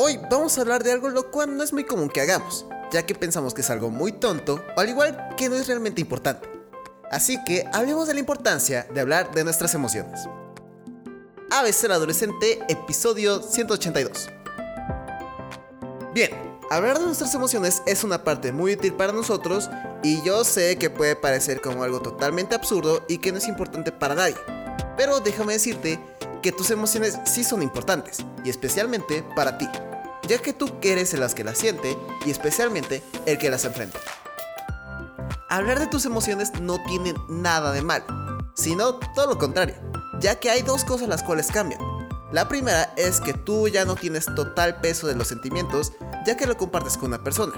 Hoy vamos a hablar de algo lo cual no es muy común que hagamos, ya que pensamos que es algo muy tonto o al igual que no es realmente importante. Así que hablemos de la importancia de hablar de nuestras emociones. ABC el Adolescente, episodio 182. Bien, hablar de nuestras emociones es una parte muy útil para nosotros y yo sé que puede parecer como algo totalmente absurdo y que no es importante para nadie. Pero déjame decirte que tus emociones sí son importantes y especialmente para ti, ya que tú eres el que las siente y especialmente el que las enfrenta. Hablar de tus emociones no tiene nada de mal, sino todo lo contrario, ya que hay dos cosas las cuales cambian. La primera es que tú ya no tienes total peso de los sentimientos, ya que lo compartes con una persona.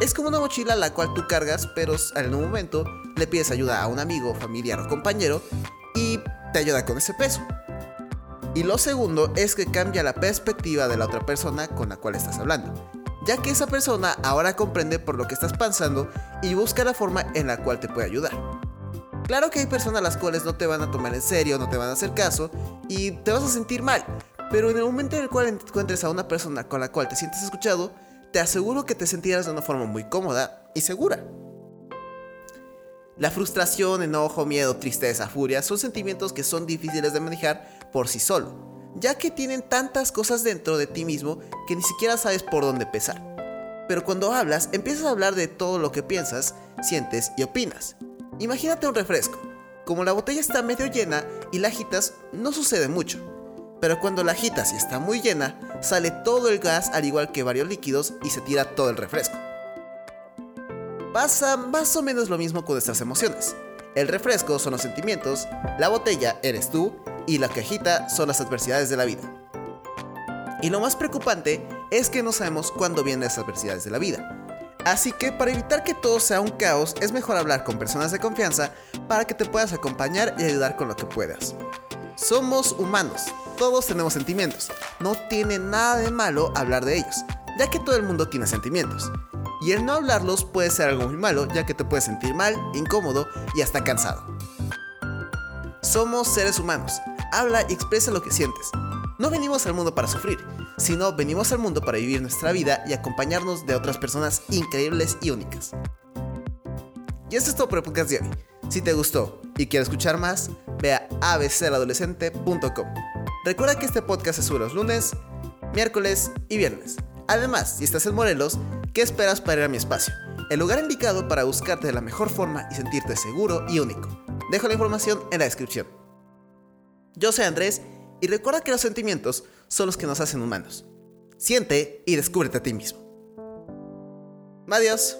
Es como una mochila la cual tú cargas, pero en un momento le pides ayuda a un amigo, familiar o compañero y te ayuda con ese peso. Y lo segundo es que cambia la perspectiva de la otra persona con la cual estás hablando ya que esa persona ahora comprende por lo que estás pensando y busca la forma en la cual te puede ayudar. Claro que hay personas a las cuales no te van a tomar en serio, no te van a hacer caso y te vas a sentir mal, pero en el momento en el cual encuentres a una persona con la cual te sientes escuchado, te aseguro que te sentirás de una forma muy cómoda y segura. La frustración, enojo, miedo, tristeza, furia son sentimientos que son difíciles de manejar por sí solo ya que tienen tantas cosas dentro de ti mismo que ni siquiera sabes por dónde empezar. Pero cuando hablas, empiezas a hablar de todo lo que piensas, sientes y opinas. Imagínate un refresco. Como la botella está medio llena y la agitas, no sucede mucho. Pero cuando la agitas y está muy llena, sale todo el gas al igual que varios líquidos y se tira todo el refresco. Pasa más o menos lo mismo con nuestras emociones. El refresco son los sentimientos, la botella eres tú y la cajita son las adversidades de la vida. Y lo más preocupante es que no sabemos cuándo vienen las adversidades de la vida. Así que para evitar que todo sea un caos, es mejor hablar con personas de confianza para que te puedas acompañar y ayudar con lo que puedas. Somos humanos, todos tenemos sentimientos. No tiene nada de malo hablar de ellos, ya que todo el mundo tiene sentimientos. Y el no hablarlos puede ser algo muy malo, ya que te puedes sentir mal, incómodo y hasta cansado. Somos seres humanos, habla y expresa lo que sientes. No venimos al mundo para sufrir, sino venimos al mundo para vivir nuestra vida y acompañarnos de otras personas increíbles y únicas. Y esto es todo por el podcast de hoy. Si te gustó y quieres escuchar más, ve a abcadolescente.com. Recuerda que este podcast se sube los lunes, miércoles y viernes. Además, si estás en Morelos, ¿qué esperas para ir a mi espacio? El lugar indicado para buscarte de la mejor forma y sentirte seguro y único. Dejo la información en la descripción. Yo soy Andrés y recuerda que los sentimientos son los que nos hacen humanos. Siente y descúbrete a ti mismo. Adiós.